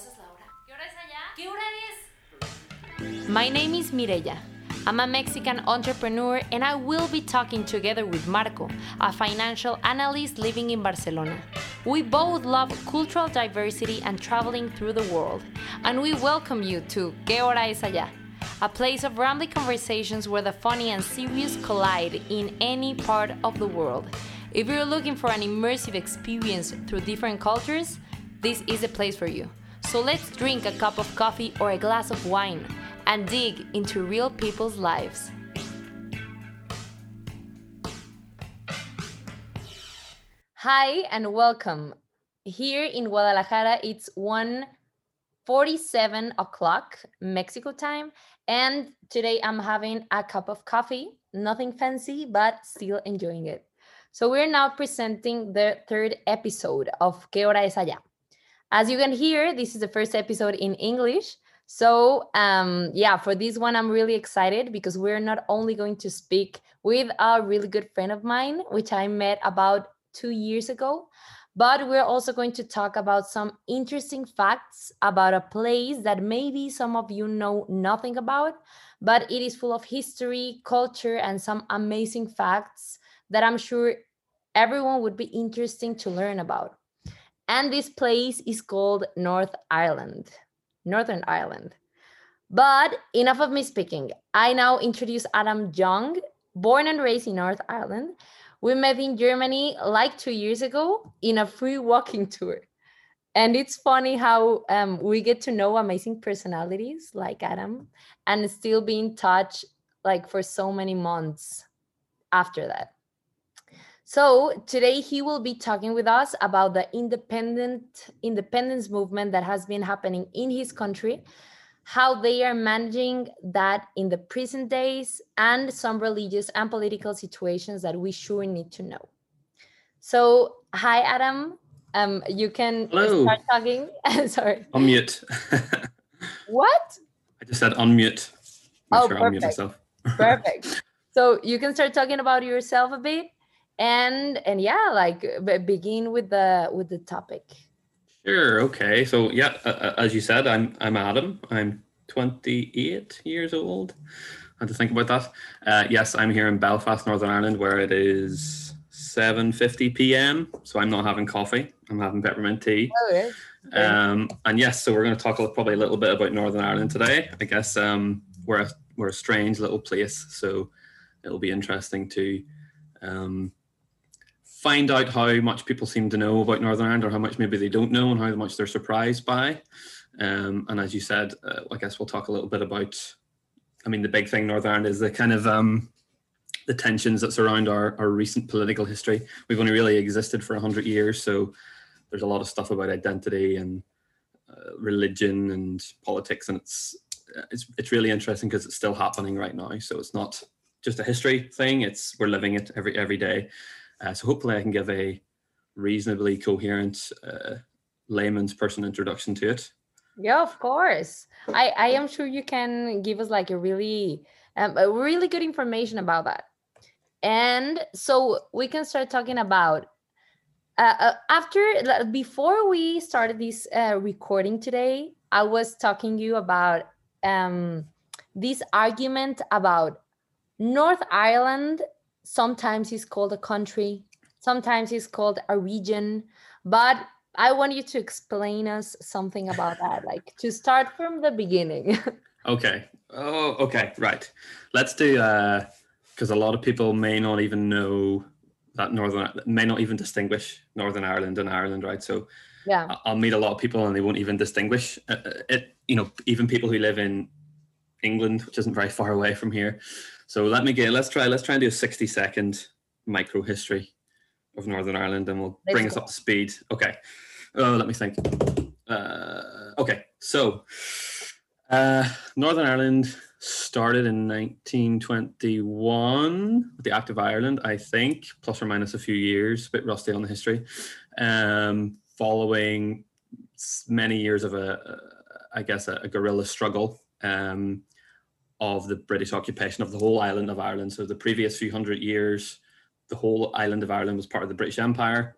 pasas la hora? ¿Qué hora es allá? ¿Qué hora es? My name is Mireya. I'm a Mexican entrepreneur and I will be talking together with Marco, a financial analyst living in Barcelona. We both love cultural diversity and traveling through the world, and we welcome you to ¿Qué hora es allá? A place of rambling conversations where the funny and serious collide in any part of the world. If you're looking for an immersive experience through different cultures, this is the place for you. So let's drink a cup of coffee or a glass of wine and dig into real people's lives. Hi and welcome. Here in Guadalajara, it's 1:47 o'clock Mexico time, and today I'm having a cup of coffee. Nothing fancy, but still enjoying it. So we're now presenting the third episode of ¿Qué hora es allá? As you can hear, this is the first episode in English. So um, yeah, for this one, I'm really excited because we're not only going to speak with a really good friend of mine, which I met about two years ago, but we're also going to talk about some interesting facts about a place that maybe some of you know nothing about, but it is full of history, culture, and some amazing facts that I'm sure everyone would be interesting to learn about. And this place is called North Ireland, Northern Ireland. But enough of me speaking. I now introduce Adam Young, born and raised in North Ireland. We met in Germany like two years ago in a free walking tour. And it's funny how um, we get to know amazing personalities like Adam and still be in touch like for so many months after that. So today he will be talking with us about the independent independence movement that has been happening in his country, how they are managing that in the present days, and some religious and political situations that we sure need to know. So hi Adam, um, you can Hello. start talking. Sorry, Unmute. what? I just said unmute. Make Oh, sure I unmute perfect. myself. Perfect. so you can start talking about yourself a bit, and and yeah, like begin with the with the topic. Sure. Okay. So yeah, uh, uh, as you said, I'm I'm Adam. I'm 28 years old. I had to think about that. Uh, yes, I'm here in Belfast, Northern Ireland, where it is 7:50 p.m. So I'm not having coffee. I'm having peppermint tea. Oh, yeah. Okay. Um, and yes, so we're going to talk probably a little bit about Northern Ireland today. I guess um, we're a, we're a strange little place, so it'll be interesting to um, find out how much people seem to know about Northern Ireland, or how much maybe they don't know, and how much they're surprised by. Um, and as you said, uh, I guess we'll talk a little bit about. I mean, the big thing Northern Ireland is the kind of um, the tensions that surround our, our recent political history. We've only really existed for hundred years, so there's a lot of stuff about identity and uh, religion and politics, and it's it's it's really interesting because it's still happening right now. So it's not just a history thing; it's we're living it every every day. Uh, so hopefully, I can give a reasonably coherent uh, layman's person introduction to it. Yeah, of course. I I am sure you can give us like a really um, a really good information about that. And so we can start talking about uh, uh, after before we started this uh, recording today, I was talking you about um, this argument about North Ireland. Sometimes is called a country, sometimes it's called a region, but I want you to explain us something about that, like to start from the beginning. Okay. Oh, okay. Right. Let's do because a lot of people may not even know that Northern may not even distinguish Northern Ireland and Ireland, right? So yeah. I'll meet a lot of people and they won't even distinguish uh, uh, it. You know, even people who live in England, which isn't very far away from here. So let me get. Let's try. Let's try and do a sixty second micro history of Northern Ireland, and we'll Let's bring us up to speed. Okay. Oh, let me think. Uh, okay, so uh, Northern Ireland started in 1921 with the Act of Ireland, I think, plus or minus a few years. A bit rusty on the history. Um, following many years of a, uh, guess, a, a guerrilla struggle um, of the British occupation of the whole island of Ireland. So the previous few hundred years, the whole island of Ireland was part of the British Empire.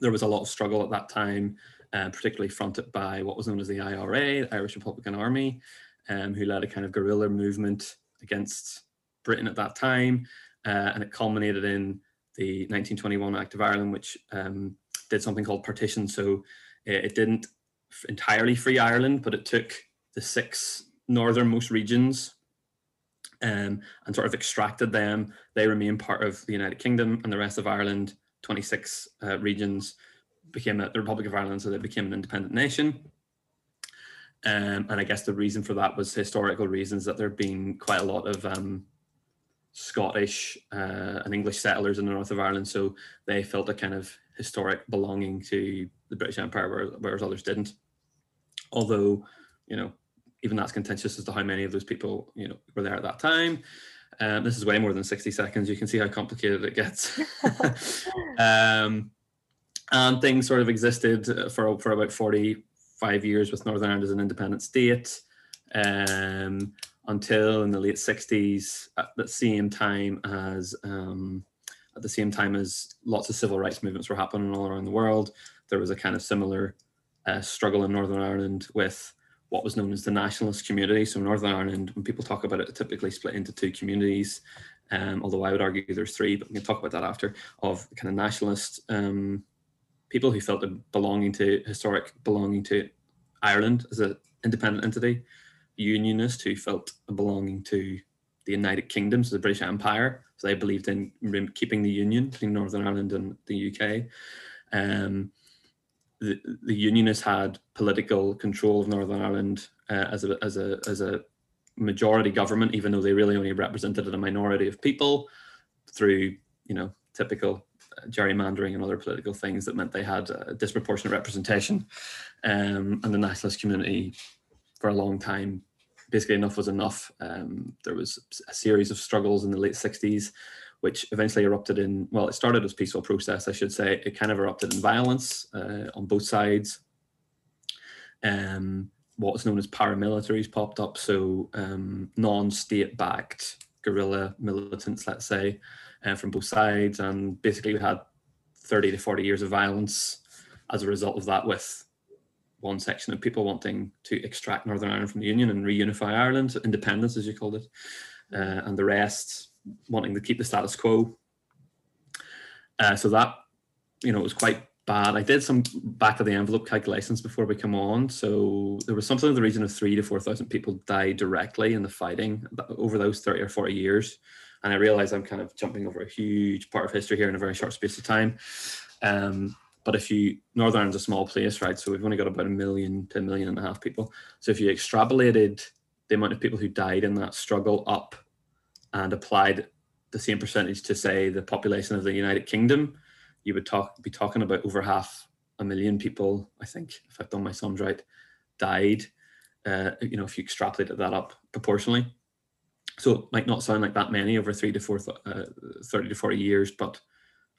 There was a lot of struggle at that time uh, particularly fronted by what was known as the IRA, the Irish Republican Army, um, who led a kind of guerrilla movement against Britain at that time. Uh, and it culminated in the 1921 Act of Ireland, which um, did something called partition. So it, it didn't entirely free Ireland, but it took the six northernmost regions um, and sort of extracted them. They remain part of the United Kingdom, and the rest of Ireland, 26 uh, regions, became a, the Republic of Ireland, so they became an independent nation. Um, and I guess the reason for that was historical reasons that there have been quite a lot of um, Scottish uh, and English settlers in the north of Ireland, so they felt a kind of historic belonging to the British Empire, whereas others didn't. Although, you know, even that's contentious as to how many of those people, you know, were there at that time. Um, this is way more than 60 seconds. You can see how complicated it gets. um, and things sort of existed for, for about 45 years with Northern Ireland as an independent state um, until in the late 60s at the same time as um, at the same time as lots of civil rights movements were happening all around the world there was a kind of similar uh, struggle in Northern Ireland with what was known as the nationalist community. So Northern Ireland, when people talk about it, typically split into two communities. Um, although I would argue there's three, but we can talk about that after. Of kind of nationalist um, people who felt a belonging to historic belonging to Ireland as an independent entity, unionists who felt a belonging to the United Kingdom, so the British Empire. So they believed in keeping the union between Northern Ireland and the UK. Um, the, the unionists had political control of Northern Ireland uh, as a as a as a majority government, even though they really only represented a minority of people through you know typical uh, gerrymandering and other political things that meant they had a disproportionate representation. Um, and the nationalist community, for a long time, basically enough was enough. Um, there was a series of struggles in the late 60s which eventually erupted in, well, it started as peaceful process, I should say. It kind of erupted in violence uh, on both sides. Um, what was known as paramilitaries popped up, so um, non-state backed guerrilla militants, let's say, uh, from both sides. And basically we had 30 to 40 years of violence as a result of that with one section of people wanting to extract Northern Ireland from the Union and reunify Ireland, independence as you called it, uh, and the rest wanting to keep the status quo. Uh, so that, you know, it was quite bad. I did some back of the envelope calculations before we come on. So there was something in the region of three to 4,000 people died directly in the fighting over those 30 or 40 years. And I realize I'm kind of jumping over a huge part of history here in a very short space of time. Um, but if you, Northern Ireland's a small place, right? So we've only got about a million to a million and a half people. So if you extrapolated the amount of people who died in that struggle up and applied the same percentage to say the population of the United Kingdom, you would talk be talking about over half a million people. I think if I've done my sums right, died. Uh, you know, if you extrapolated that up proportionally, so it might not sound like that many over three to four, uh, thirty to forty years, but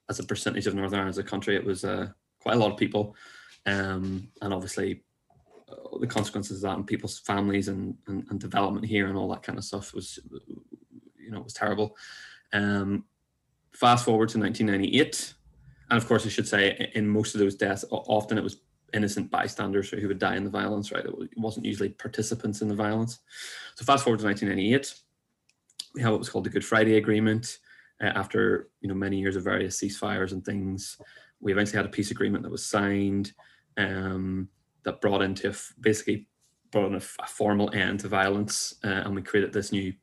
as a percentage of Northern Ireland as a country, it was uh, quite a lot of people, um, and obviously uh, the consequences of that and people's families and, and, and development here and all that kind of stuff was you know, it was terrible. Um, fast forward to 1998, and of course, I should say, in most of those deaths, often it was innocent bystanders who would die in the violence. Right, it wasn't usually participants in the violence. So fast forward to 1998, we have what was called the Good Friday Agreement. Uh, after you know many years of various ceasefires and things, we eventually had a peace agreement that was signed um, that brought into basically brought in a, formal end to violence, uh, and we created this new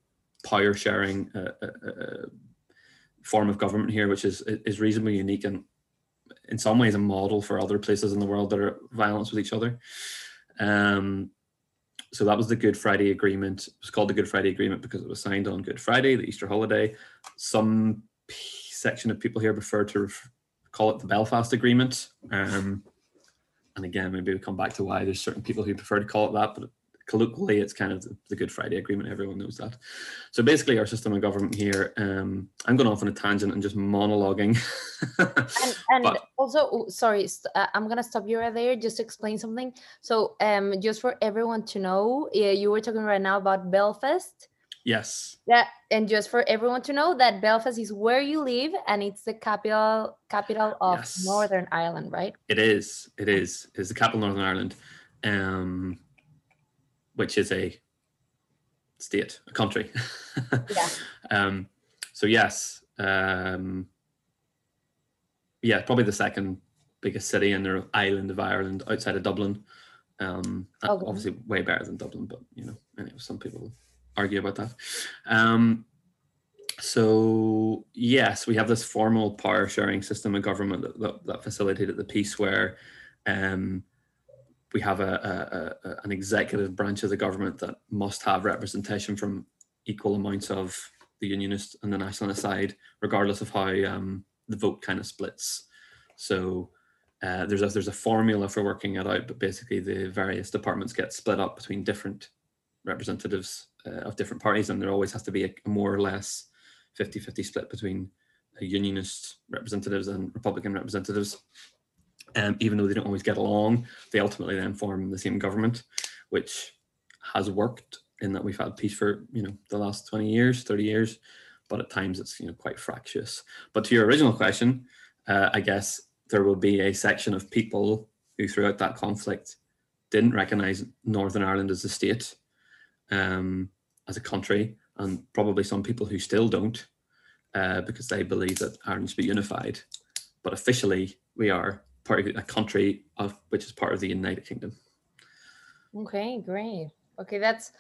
power sharing uh, uh, uh, form of government here, which is is reasonably unique and in some ways a model for other places in the world that are violence with each other. Um, so that was the Good Friday Agreement. It was called the Good Friday Agreement because it was signed on Good Friday, the Easter holiday. Some section of people here prefer to call it the Belfast Agreement. Um, and again, maybe we'll come back to why there's certain people who prefer to call it that, but colloquially it's kind of the good friday agreement everyone knows that so basically our system of government here um, i'm going off on a tangent and just monologuing and, and but, also oh, sorry uh, i'm going to stop you right there just to explain something so um, just for everyone to know yeah, you were talking right now about belfast Yes. Yeah, and just for everyone to know that Belfast is where you live and it's the capital capital of Yes. Northern Ireland, right? It is. It is. It's the capital of Northern Ireland, um, which is a state, a country. Yeah. um, so yes, um, yeah, probably the second biggest city in the island of Ireland outside of Dublin. Um, Okay. Obviously, way better than Dublin, but you know, anyway, some people argue about that. Um, so yes, we have this formal power sharing system of government that, that, that facilitated the peace where um, we have a, a, a, an executive branch of the government that must have representation from equal amounts of the unionist and the nationalist side, regardless of how um, the vote kind of splits. So uh, there's a there's a formula for working it out, but basically the various departments get split up between different representatives uh, of different parties, and there always has to be a, more or less 50-50 split between uh, unionist representatives and Republican representatives. Um, even though they don't always get along, they ultimately then form the same government, which has worked in that we've had peace for you know the last 20 years, 30 years, but at times it's you know quite fractious. But to your original question, uh, I guess there will be a section of people who throughout that conflict didn't recognize Northern Ireland as a state, um, as a country, and probably some people who still don't, uh, because they believe that Ireland should be unified. But officially, we are part of a country of which is part of the United Kingdom. Okay, great. Okay, that's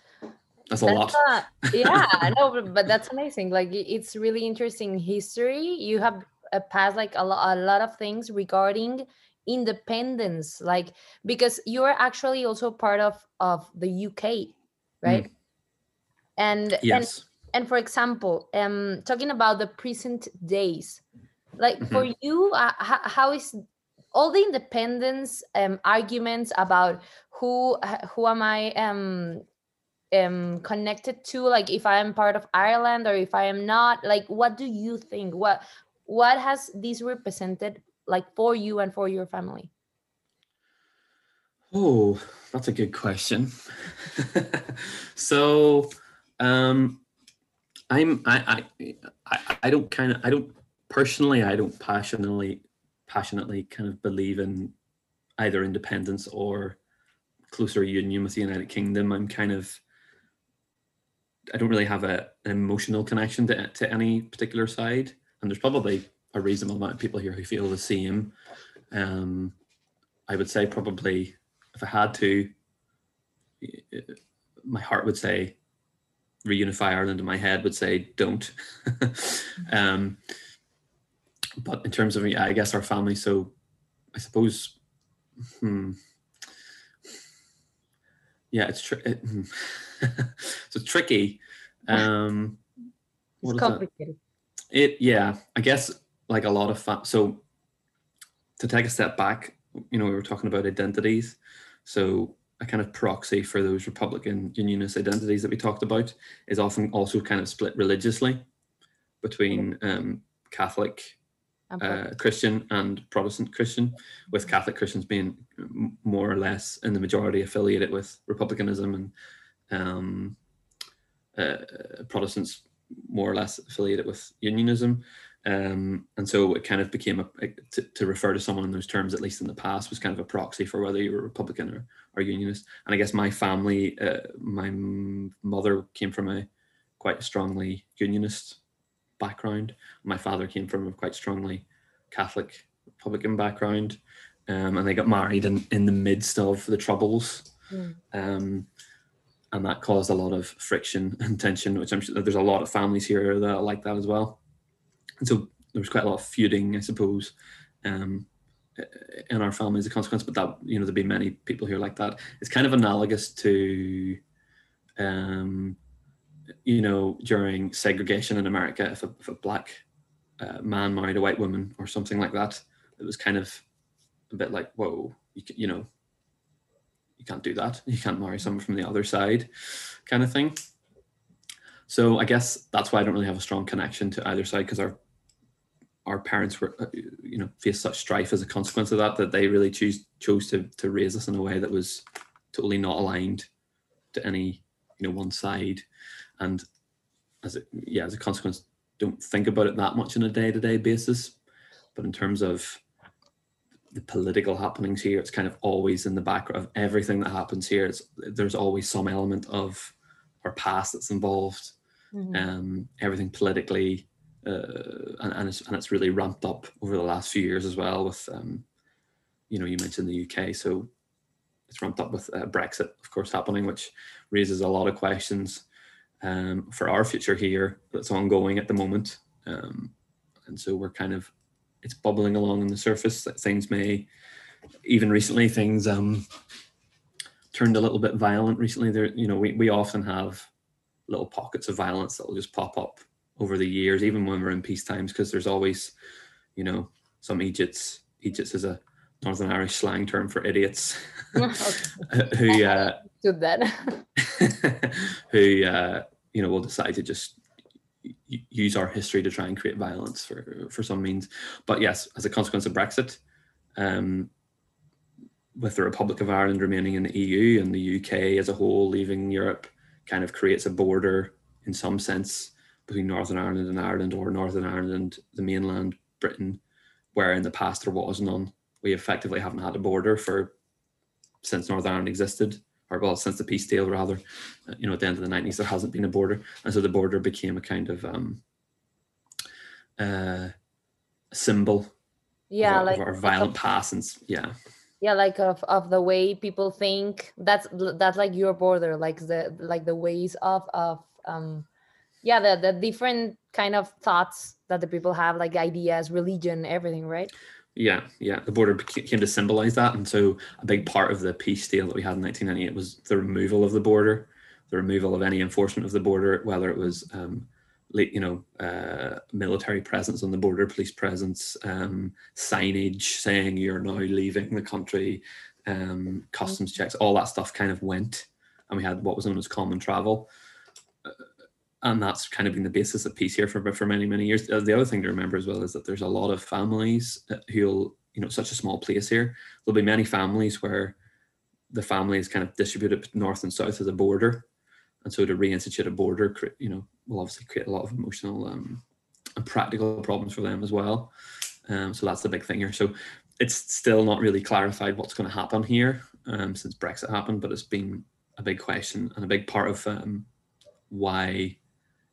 That's a that's lot. yeah, no, but, but that's amazing. Like it's really interesting history. You have uh, passed like a, lo- a lot of things regarding independence, like because you are actually also part of of the UK, right? And and Yes. and for example um talking about the present days like for you uh, how, how is all the independence um arguments about who who am i um um connected to like if i am part of ireland or if i am not like what do you think what what has this represented like for you and for your family Oh, that's a good question. so, um, I'm I I I, I don't kind of I don't personally I don't passionately passionately kind of believe in either independence or closer union with the United Kingdom. I'm kind of I don't really have a, an emotional connection to to any particular side, and there's probably a reasonable amount of people here who feel the same. Um, I would say probably if I had to, my heart would say reunify Ireland, and my head would say don't. um, but in terms of, yeah, I guess our family. So I suppose, hmm, yeah, it's tri- it, hmm. so it's tricky. Um, what it's is that? It yeah, I guess like a lot of fa- so to take a step back, you know, we were talking about identities. So a kind of proxy for those Republican Unionist identities that we talked about is often also kind of split religiously between um, Catholic uh, Christian and Protestant Christian, with Catholic Christians being more or less in the majority affiliated with Republicanism and um, uh, Protestants more or less affiliated with Unionism. Um, and so it kind of became a, a- to, to refer to someone in those terms, at least in the past, was kind of a proxy for whether you were Republican or, or Unionist. And I guess my family, uh, my mother came from a quite strongly Unionist background. My father came from a quite strongly Catholic Republican background, um, and they got married in, in the midst of the Troubles. Mm. Um, and that caused a lot of friction and tension, which I'm sure there's a lot of families here that are like that as well. And so there was quite a lot of feuding, I suppose, um, in our family as a consequence. But that you know there'd be many people here like that. It's kind of analogous to, um, you know, during segregation in America, if a, if a black uh, man married a white woman or something like that, it was kind of a bit like, whoa, you, you know, you can't do that. You can't marry someone from the other side, kind of thing. So I guess that's why I don't really have a strong connection to either side because our our parents were, uh, you know, faced such strife as a consequence of that that they really choose chose to to raise us in a way that was totally not aligned to any you know one side, and as a yeah as a consequence don't think about it that much on a day to day basis. But in terms of the political happenings here, it's kind of always in the background of everything that happens here. It's there's always some element of our past that's involved. Mhm. Um, everything politically, uh, and, and it's and it's really ramped up over the last few years as well. With um, you know, you mentioned the UK, so it's ramped up with uh, Brexit, of course, happening, which raises a lot of questions um, for our future here that's ongoing at the moment. Um, and so we're kind of it's bubbling along on the surface that things may even recently things um, turned a little bit violent recently there you know we, we often have little pockets of violence that will just pop up over the years even when we're in peace times because there's always you know some eejits eejits is a Northern Irish slang term for idiots who uh, that. who uh, you know will decide to just use our history to try and create violence for for some means. But yes, as a consequence of Brexit, um, with the Republic of Ireland remaining in the EU and the UK as a whole leaving Europe, kind of creates a border in some sense between Northern Ireland and Ireland, or Northern Ireland the mainland Britain, where in the past there was none. We effectively haven't had a border for since Northern Ireland existed, or well, since the peace deal rather. Uh, You know, at the end of the nineties, there hasn't been a border, and so the border became a kind of um, uh, symbol yeah, of, like of our violent past, and yeah, yeah, like of, of the way people think. That's that's like your border, like the like the ways of of um yeah, the the different kind of thoughts that the people have, like ideas, religion, everything, right? Yeah, yeah. The border came to symbolize that, and so a big part of the peace deal that we had in 1998 was the removal of the border, the removal of any enforcement of the border, whether it was, um, you know, uh, military presence on the border, police presence, um, signage saying you're now leaving the country, um, customs checks, all that stuff kind of went, and we had what was known as common travel. And that's kind of been the basis of peace here for for many many years. The other thing to remember as well is that there's a lot of families uh, who'll you know such a small place here. There'll be many families where the family is kind of distributed north and south of the border, and so to reinstitute a border, you know, will obviously create a lot of emotional um, and practical problems for them as well. Um, so that's the big thing here. So it's still not really clarified what's going to happen here um, since Brexit happened, but it's been a big question and a big part of um, why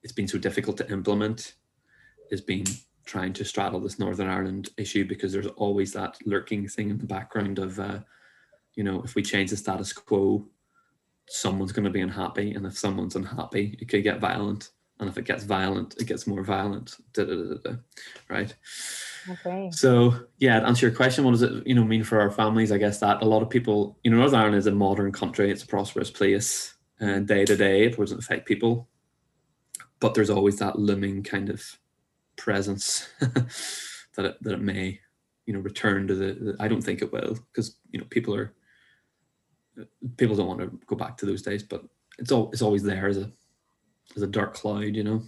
it's been so difficult to implement has been trying to straddle this Northern Ireland issue because there's always that lurking thing in the background of, uh, you know, if we change the status quo, someone's going to be unhappy, and if someone's unhappy, it could get violent, and if it gets violent, it gets more violent. Da, da, da, da, da, right. Okay. So yeah, to answer your question, what does it you know mean for our families? I guess that a lot of people, you know, Northern Ireland is a modern country. It's a prosperous place, and day to day, it doesn't affect people. But there's always that looming kind of presence that it, that it may, you know, return to the. the I don't think it will because you know people are people don't want to go back to those days, but it's all it's always there as a as a dark cloud, you know.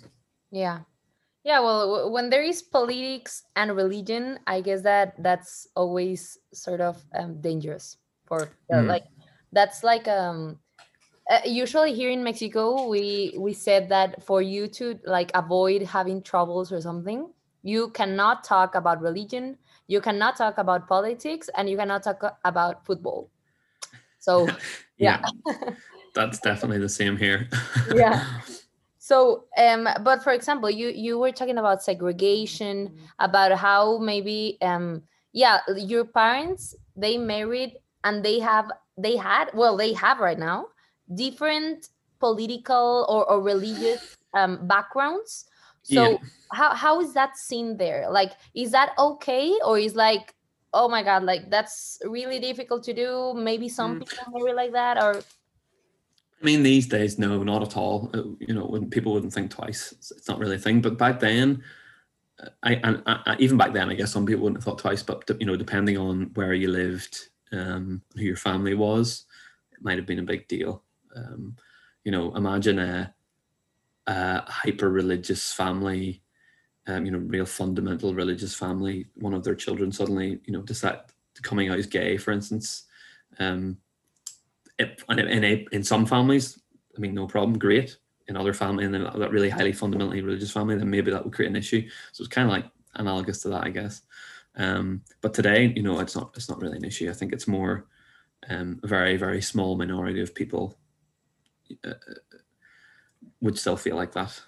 Yeah. Yeah, well, w- when there is politics and religion, I guess that that's always sort of um, dangerous for uh, Mm. like that's like um uh, usually here in Mexico we we said that for you to like avoid having troubles or something, you cannot talk about religion, you cannot talk about politics, and you cannot talk about football. So Yeah. That's definitely the same here. Yeah. So, um, but for example, you you were talking about segregation, about how maybe, um, yeah, your parents they married and they have they had well they have right now different political or, or religious um, backgrounds. So Yeah. how how is that seen there? Like, is that okay or is like, oh my god, like that's really difficult to do? Maybe some Mm. people marry like that or I mean, these days, no, not at all. Uh, You know, when people wouldn't think twice. It's, not really a thing. But back then, uh, I and I, I- even back then, I guess some people wouldn't have thought twice. But you know, depending on where you lived, um, who your family was, it might have been a big deal. Um, you know, imagine a, a hyper religious family, um, you know, real fundamental religious family. One of their children suddenly, you know, decide coming out as gay, for instance. Um, and in a, in some families, I mean, no problem, great. in other family then that really highly fundamentally religious family, then maybe that would create an issue. So it's kind of like analogous to that, I guess. Um, but today, you know, it's not it's not really an issue. I think it's more um, a very very small minority of people uh, would still feel like that.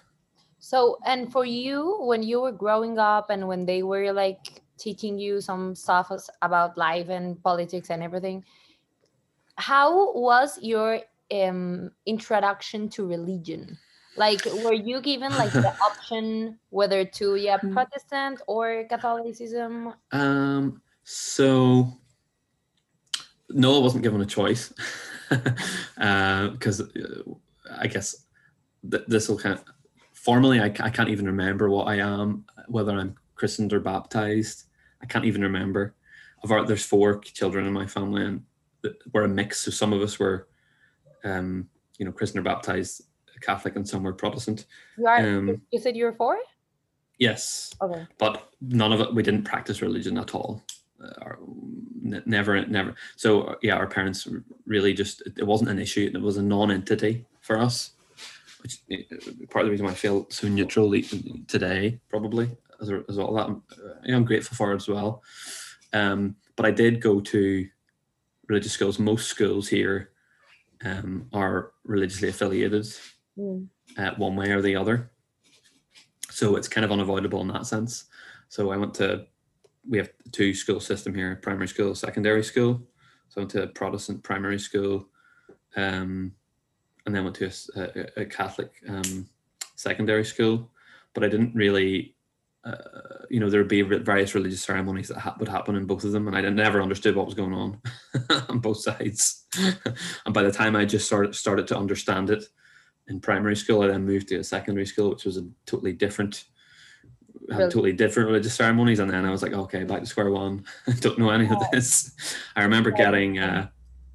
So, and for you, when you were growing up and when they were like teaching you some stuff about life and politics and everything, how was your um, introduction to religion? Like, were you given like the option whether to yeah Hmm. Protestant or Catholicism? Um, so no, I wasn't given a choice because uh, I guess th- this will kind of formally I, I can't even remember what I am, whether I'm christened or baptized. I can't even remember. Of our, there's four children in my family, and we're a mix. So some of us were, um, you know, christened or baptized Catholic, and some were Protestant. You are. Um, you said you were four. Yes, Okay. but none of it we didn't practice religion at all n- never never so yeah our parents really just it wasn't an issue it was a non-entity for us which uh, part of the reason why i feel so neutral today probably as a result of that I'm, uh, I'm grateful for it as well um, but i did go to religious schools most schools here um, are religiously affiliated Mm. uh, one way or the other. So it's kind of unavoidable in that sense. So I went to, we have two school system here, primary school, secondary school. So I went to a Protestant primary school, um, and then went to a Catholic um, secondary school. But I didn't really, uh, you know, there would be various religious ceremonies that ha- would happen in both of them, and I never understood what was going on on both sides. and by the time I just started started to understand it, in primary school. I then moved to a secondary school, which was a totally different, had Really? totally different religious ceremonies. And then I was like, okay, back to square one. I don't know any of this. I remember getting, uh,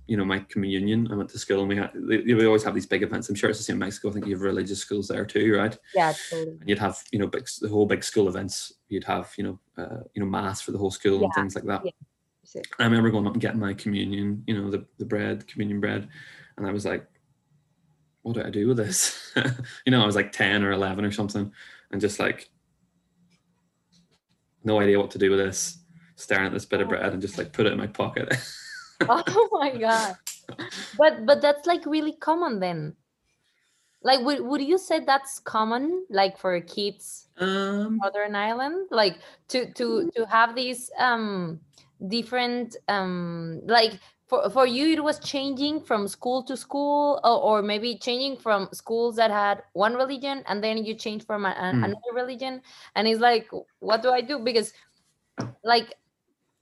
you know, my communion. I went to school and we had, they, we always have these big events. I'm sure it's the same in Mexico. I think you have religious schools there too, right? Yeah, totally. And you'd have, you know, big, the whole big school events. You'd have, you know, uh, you know, mass for the whole school and things like that. yeah. I remember going up and getting my communion, you know, the, the bread, communion bread. And I was like, what do I do with this? you know, I was like 10 or 11 or something and just like, no idea what to do with this, staring at this bit of bread and just like put it in my pocket. oh my god. But but that's like really common then. Like would, would you say that's common like for kids um, northern ireland? Like to to to have these um different um like for, for you it was changing from school to school or, or maybe changing from schools that had one religion and then you change from a, Hmm. another religion and it's like what do i do because like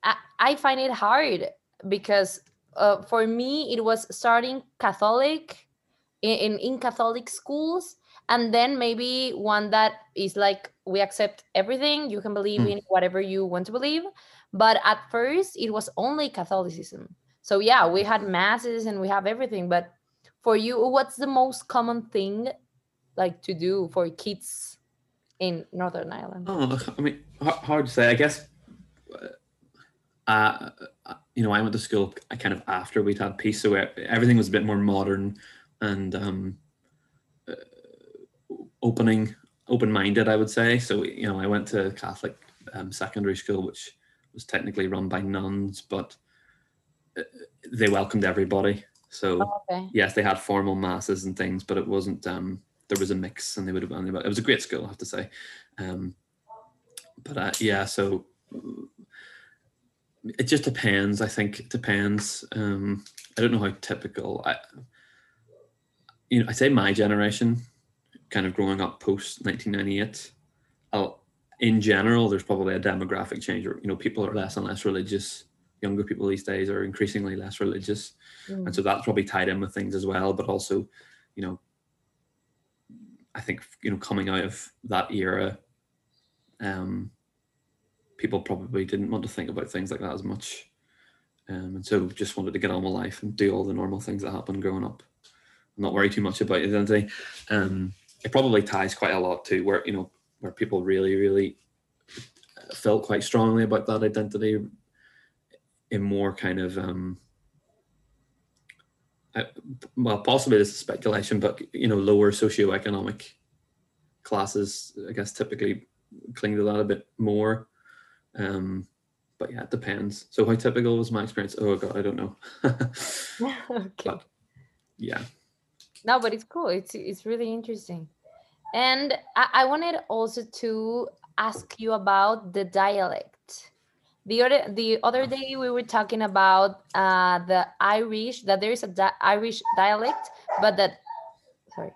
I, I find it hard because uh, for me it was starting catholic in, in catholic schools and then maybe one that is like we accept everything you can believe Hmm. in whatever you want to believe but at first it was only catholicism so yeah we had masses and we have everything but for you what's the most common thing like to do for kids in northern ireland Oh, I mean, hard, to say. I guess, uh, uh, you know, I went to school kind of after we'd had peace, so everything was a bit more modern and um, uh, opening, open-minded. I would say. So, you know, I went to Catholic um, secondary school, which was technically run by nuns, but they welcomed everybody. So okay yes, they had formal masses and things, but it wasn't. Um, there was a mix, and they would have. It was a great school, I have to say. Um, but uh, yeah, so it just depends. I think it depends. Um, I don't know how typical. I, you know, I say my generation, kind of growing up post nineteen ninety eight. In general, there's probably a demographic change. Or, you know, people are less and less religious. Younger people these days are increasingly less religious. Mm. and so that's probably tied in with things as well but also you know i think you know coming out of that era um people probably didn't want to think about things like that as much. Um, and so just wanted to get on with life and do all the normal things that happen growing up. Not worry too much about identity um it probably ties quite a lot to where you know where people really really felt quite strongly about that identity in more kind of um I, well, possibly this is speculation, but you know, lower socioeconomic classes, I guess, typically cling to that a bit more. Um, but yeah, it depends. So how typical was my experience? Oh god, I don't know. okay. But- yeah. No, but it's cool. It's it's really interesting. And I, I wanted also to ask you about the dialect. The other the other day we were talking about uh, the Irish that there is a di- Irish dialect, but that sorry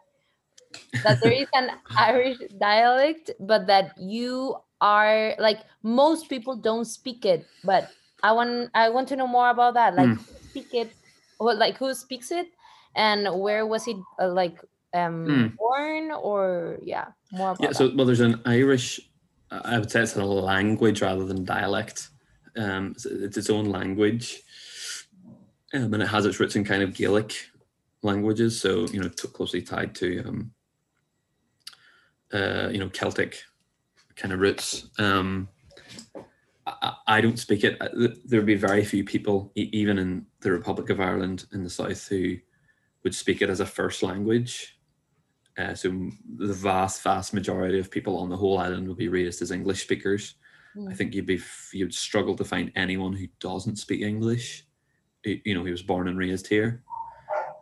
that there is an Irish dialect, but that you are like most people don't speak it. But I want I want to know more about that. Like who speak it, or like who speaks it, and where was it uh, like um Hmm. born or yeah more about Yeah, that. so well, there's an Irish. I would say it's a language rather than dialect. Um, it's, it's its own language, um, and it has its roots in kind of Gaelic languages. So you know, t- closely tied to um, uh, you know Celtic kind of roots. Um, I, I- don't speak it. Uh, There would be very few people, even in the Republic of Ireland in the south, who would speak it as a first language. Uh, so the vast, vast majority of people on the whole island would be raised as English speakers. I Mm. think you'd be you'd struggle to find anyone who doesn't speak English. You know, he was born and raised here.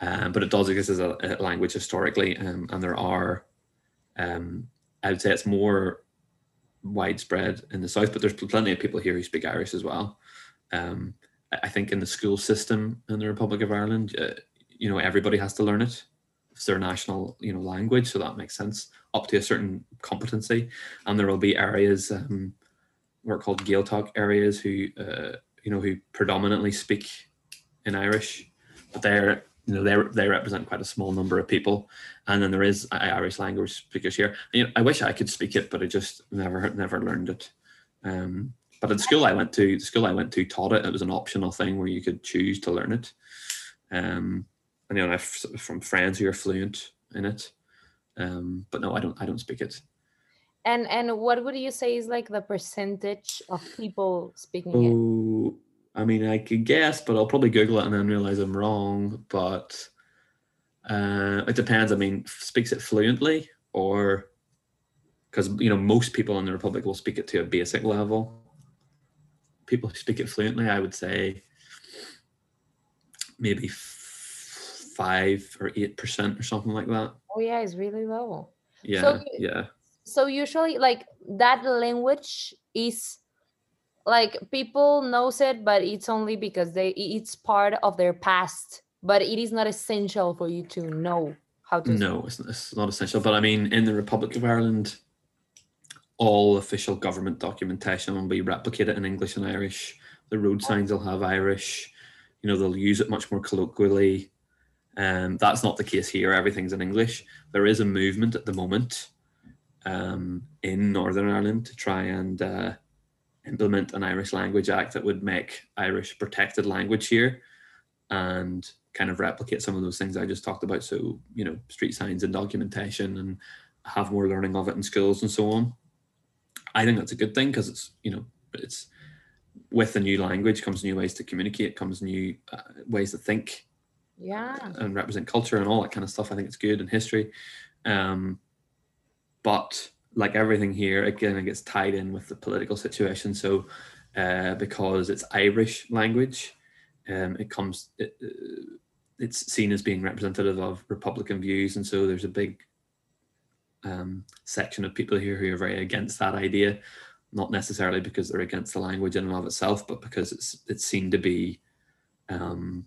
Um, but it does exist as a, a language historically, um, and there are. Um, I would say it's more widespread in the south, but there's plenty of people here who speak Irish as well. Um, I I think in the school system in the Republic of Ireland, uh, you know, everybody has to learn it. It's their national, you know, language, so that makes sense up to a certain competency. And there will be areas, um, what are called Gaeltacht areas, who, uh, you know, who predominantly speak in Irish, but they're, you know, they they represent quite a small number of people. And then there is Irish language speakers here. You know, I wish I could speak it, but I just never never learned it. Um, but at the school I went to, the school I went to taught it. It was an optional thing where you could choose to learn it. Um, and you know, I've from friends who are fluent in it. Um, but no, I don't. I don't speak it. And and what would you say is like the percentage of people speaking it? Oh, I mean, I could guess, but I'll probably Google it and then realize I'm wrong. But uh, it depends. I mean, speaks it fluently or because you know most people in the Republic will speak it to a basic level. People who speak it fluently, I would say, maybe five or eight percent or something like that. Oh yeah, it's really low. Yeah, you- yeah. So usually like that language is like people knows it but it's only because they it's part of their past but it is not essential for you to know how to No, it's, it's not essential. But I mean, in the Republic of Ireland, all official government documentation will be replicated in English and Irish. The road signs will have Irish. You know, they'll use it much more colloquially. Um, that's not the case here. Everything's in English. There is a movement at the moment um, in Northern Ireland to try and uh, implement an Irish Language Act that would make Irish protected language here and kind of replicate some of those things I just talked about. So, you know, street signs and documentation and have more learning of it in schools and so on. I think that's a good thing because it's, you know, it's with a new language comes new ways to communicate, comes new uh, ways to think yeah and represent culture and all that kind of stuff. I think it's good in history. Um, but like everything here, again, it gets tied in with the political situation. So, uh, because it's Irish language, um, it comes, it, uh, it's seen as being representative of Republican views, and so there's a big um, section of people here who are very against that idea. Not necessarily because they're against the language in and of itself, but because it's it's seen to be um,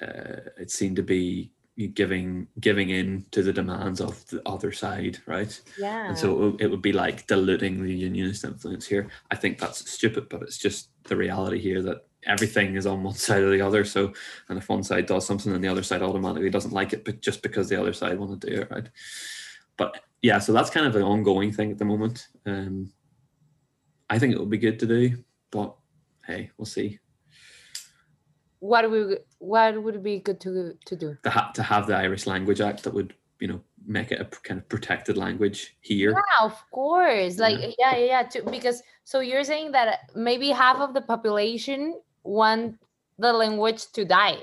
uh, it seemed to be giving giving in to the demands of the other side, right? yeah And so it would- be like diluting the unionist influence here. I think that's stupid, but it's just the reality here that everything is on one side or the other. So, and if one side does something, then the other side automatically doesn't like it, but just because the other side want to do it, right? But yeah, so that's kind of an ongoing thing at the moment. Um, I think it would be good to do, but hey, we'll see. What would what would be good to to do to, ha- to have the Irish Language Act that would, you know, make it a kind of protected language here. yeah of course like Yeah. yeah yeah, too, because so you're saying that maybe half of the population want the language to die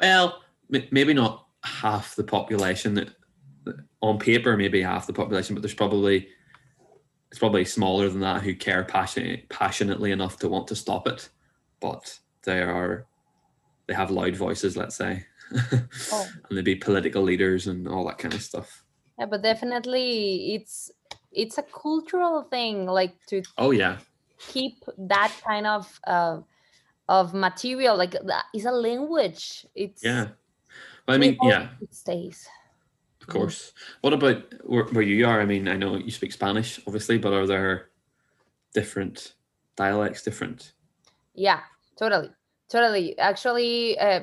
Well, m- maybe not half the population that that- on paper, maybe half the population, but there's probably it's probably smaller than that who care passionate, passionately enough to want to stop it, but they are they have loud voices, let's say, Oh. and they'd be political leaders and all that kind of stuff. Yeah, but definitely it's it's a cultural thing, like to Oh yeah, keep that kind of uh, of material. Like that is a language. It's yeah. Well, I mean, yeah, it stays. of course. What about where, where you are? I mean, I know you speak Spanish, obviously, but are there different dialects, different? Yeah, totally, totally. Actually, uh,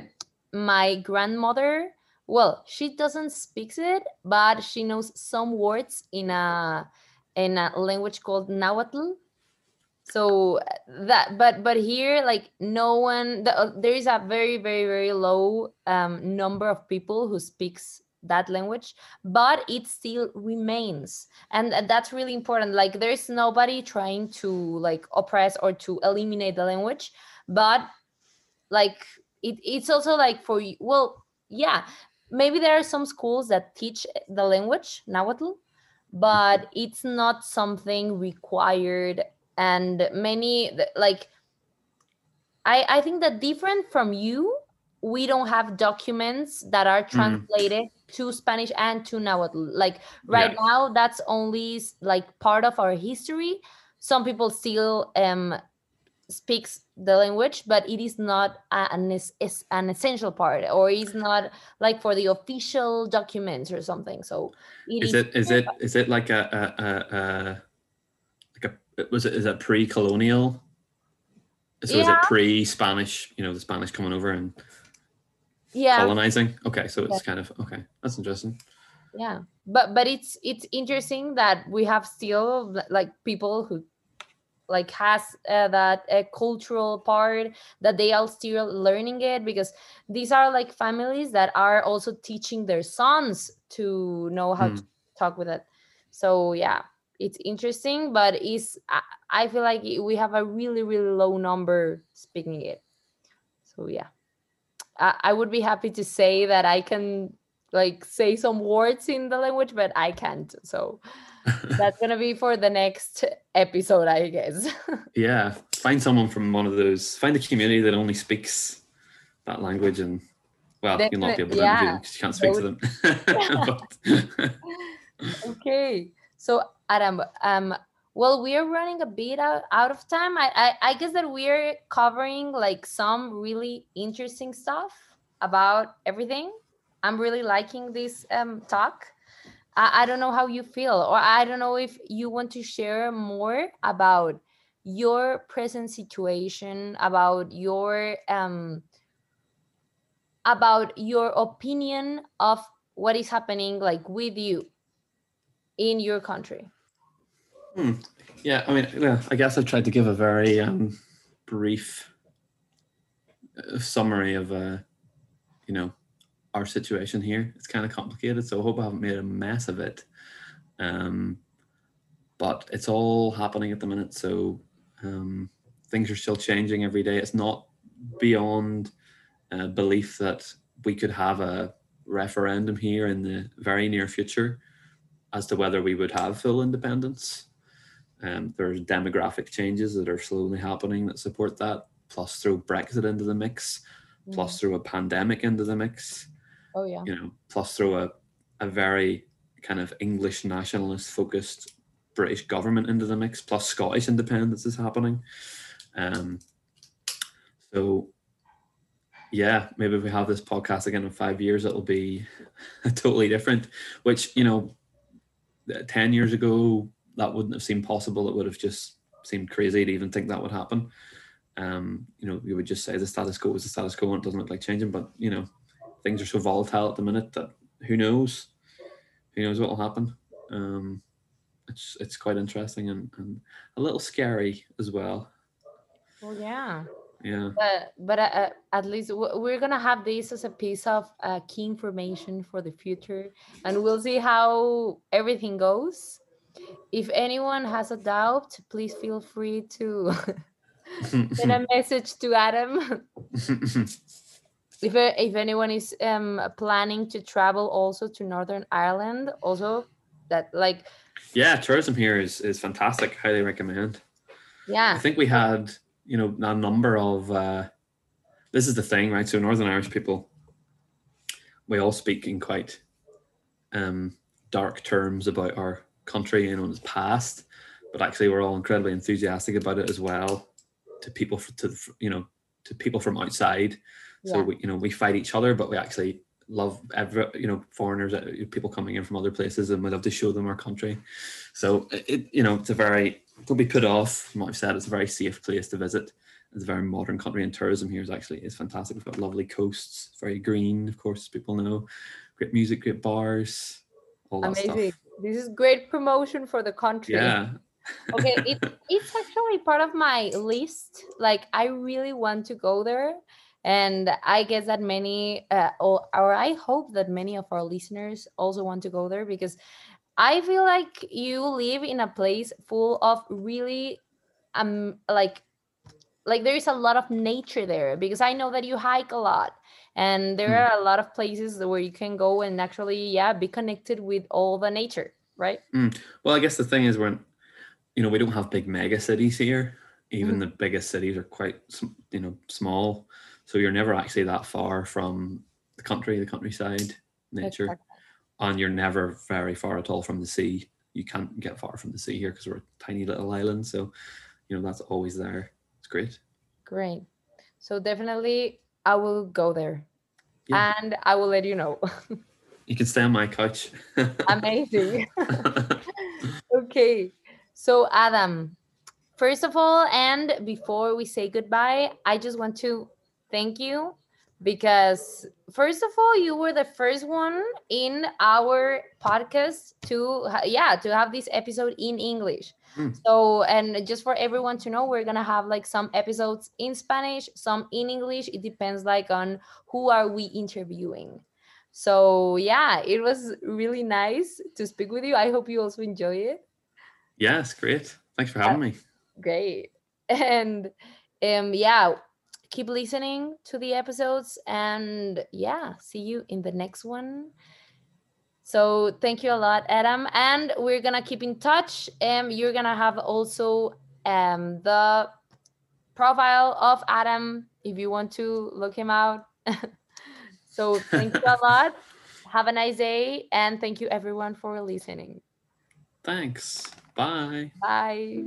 my grandmother, well, she doesn't speak it, but she knows some words in a in a language called Nahuatl. So uh, that, but but here, like no one, the, uh, there is a very very very low um, number of people who speaks that language but it still remains and that's really important like there's nobody trying to like oppress or to eliminate the language but like it, it's also like for you well yeah maybe there are some schools that teach the language nahuatl but it's not something required and many like i i think that different from you we don't have documents that are translated to spanish and to nahuatl. Like right Yeah. now that's only like part of our history. Some people still um speaks the language but it is not an is an essential part or is not like for the official documents or something so Is it is it is it like a, a, a, a like a was it is it pre-colonial? So is Yeah. it pre-Spanish? You know, the Spanish coming over and yeah colonizing. Okay, so it's Yeah. kind of okay. That's interesting. yeah but but it's it's interesting that we have still like people who like has uh, that uh, cultural part that they are still learning it because these are like families that are also teaching their sons to know how Hmm. to talk with it. So yeah it's interesting but is I, I feel like we have a really really low number speaking it. So yeah. I, I would be happy to say that i can like say some words in the language but i can't so that's gonna be for the next episode i guess yeah, find someone from one of those. Find a community that only speaks that language, and well, you'll not be able to Definite- yeah. them because you can't speak to them. Okay so adam um well we're running a bit out, out of time I, I i guess that we're covering like some really interesting stuff about everything i'm really liking this um talk I, I don't know how you feel or i don't know if you want to share more about your present situation about your um about your opinion of what is happening like with you in your country. Yeah, I mean, yeah, I guess I've tried to give a very um, brief uh, summary of, uh, you know, our situation here. It's kind of complicated, so I hope I haven't made a mess of it. Um, but it's all happening at the minute, so um, things are still changing every day. It's not beyond uh, belief that we could have a referendum here in the very near future as to whether we would have full independence. Um, there's demographic changes that are slowly happening that support that. Plus, throw Brexit into the mix. Plus, throw a pandemic into the mix. Oh yeah You know, plus throw a, a very kind of English nationalist focused British government into the mix. Plus, Scottish independence is happening. Um, so, yeah, maybe if we have this podcast again in five years, it'll be totally different. Which you know, ten years ago, that wouldn't have seemed possible. It would have just seemed crazy to even think that would happen. Um, you know, you would just say the status quo is the status quo and it doesn't look like changing. But you know, things are so volatile at the minute that who knows? Who knows what will happen? Um, it's it's quite interesting and, and a little scary as well. well yeah Yeah. but but uh, uh, at least we're gonna have this as a piece of uh, key information for the future and we'll see how everything goes if anyone has a doubt please feel free to send a message to adam if uh, if anyone is um planning to travel also to Northern Ireland, also that like Yeah, tourism here is is fantastic. Highly recommend. Yeah, I think we had, you know, a number of. Uh, this is the thing, right? So Northern Irish people, we all speak in quite um, dark terms about our country and on its past, but actually we're all incredibly enthusiastic about it as well. To people, to you know, to people from outside. So Yeah. we, you know, we fight each other, but we actually love every, you know, foreigners, uh, people coming in from other places, and we love to show them our country. So it- you know, it's a very don't be put off from what I've said. It's a very safe place to visit. It's a very modern country, and tourism here is actually is fantastic. We've got lovely coasts, very green, of course, people know. Great music, great bars, all that amazing. stuff. This is great promotion for the country. Yeah, okay it, it's actually part of my list like i really want to go there and i guess that many uh, or, or i hope that many of our listeners also want to go there because i feel like you live in a place full of really um like like there is a lot of nature there because i know that you hike a lot and there Mm. are a lot of places where you can go and actually yeah be connected with all the nature right Well, I guess the thing is, we're, you know, we don't have big mega cities here. Even Mhm. the biggest cities are quite, you know, small. So you're never actually that far from the country, the countryside, nature, Exactly. and you're never very far at all from the sea. You can't get far from the sea here because we're a tiny little island. So, you know, that's always there. It's great. Great. So definitely I will go there. Yeah. And I will let you know. You can stay on my couch. Amazing. okay. So Adam, first of all, and before we say goodbye, I just want to thank you because first of all, you were the first one in our podcast to yeah, to have this episode in English. Mm. So, and just for everyone to know, we're gonna have like some episodes in Spanish, some in English. It depends like on who are we interviewing. So yeah, it was really nice to speak with you. I hope you also enjoy it. yes, great. Thanks for having me. Great. And um yeah, keep listening to the episodes and yeah, see you in the next one. So thank you a lot, Adam. And we're gonna keep in touch. Um, you're gonna have also um the profile of Adam if you want to look him out. so thank you a lot. Have a nice day and thank you everyone for listening. Thanks. Bye. Bye.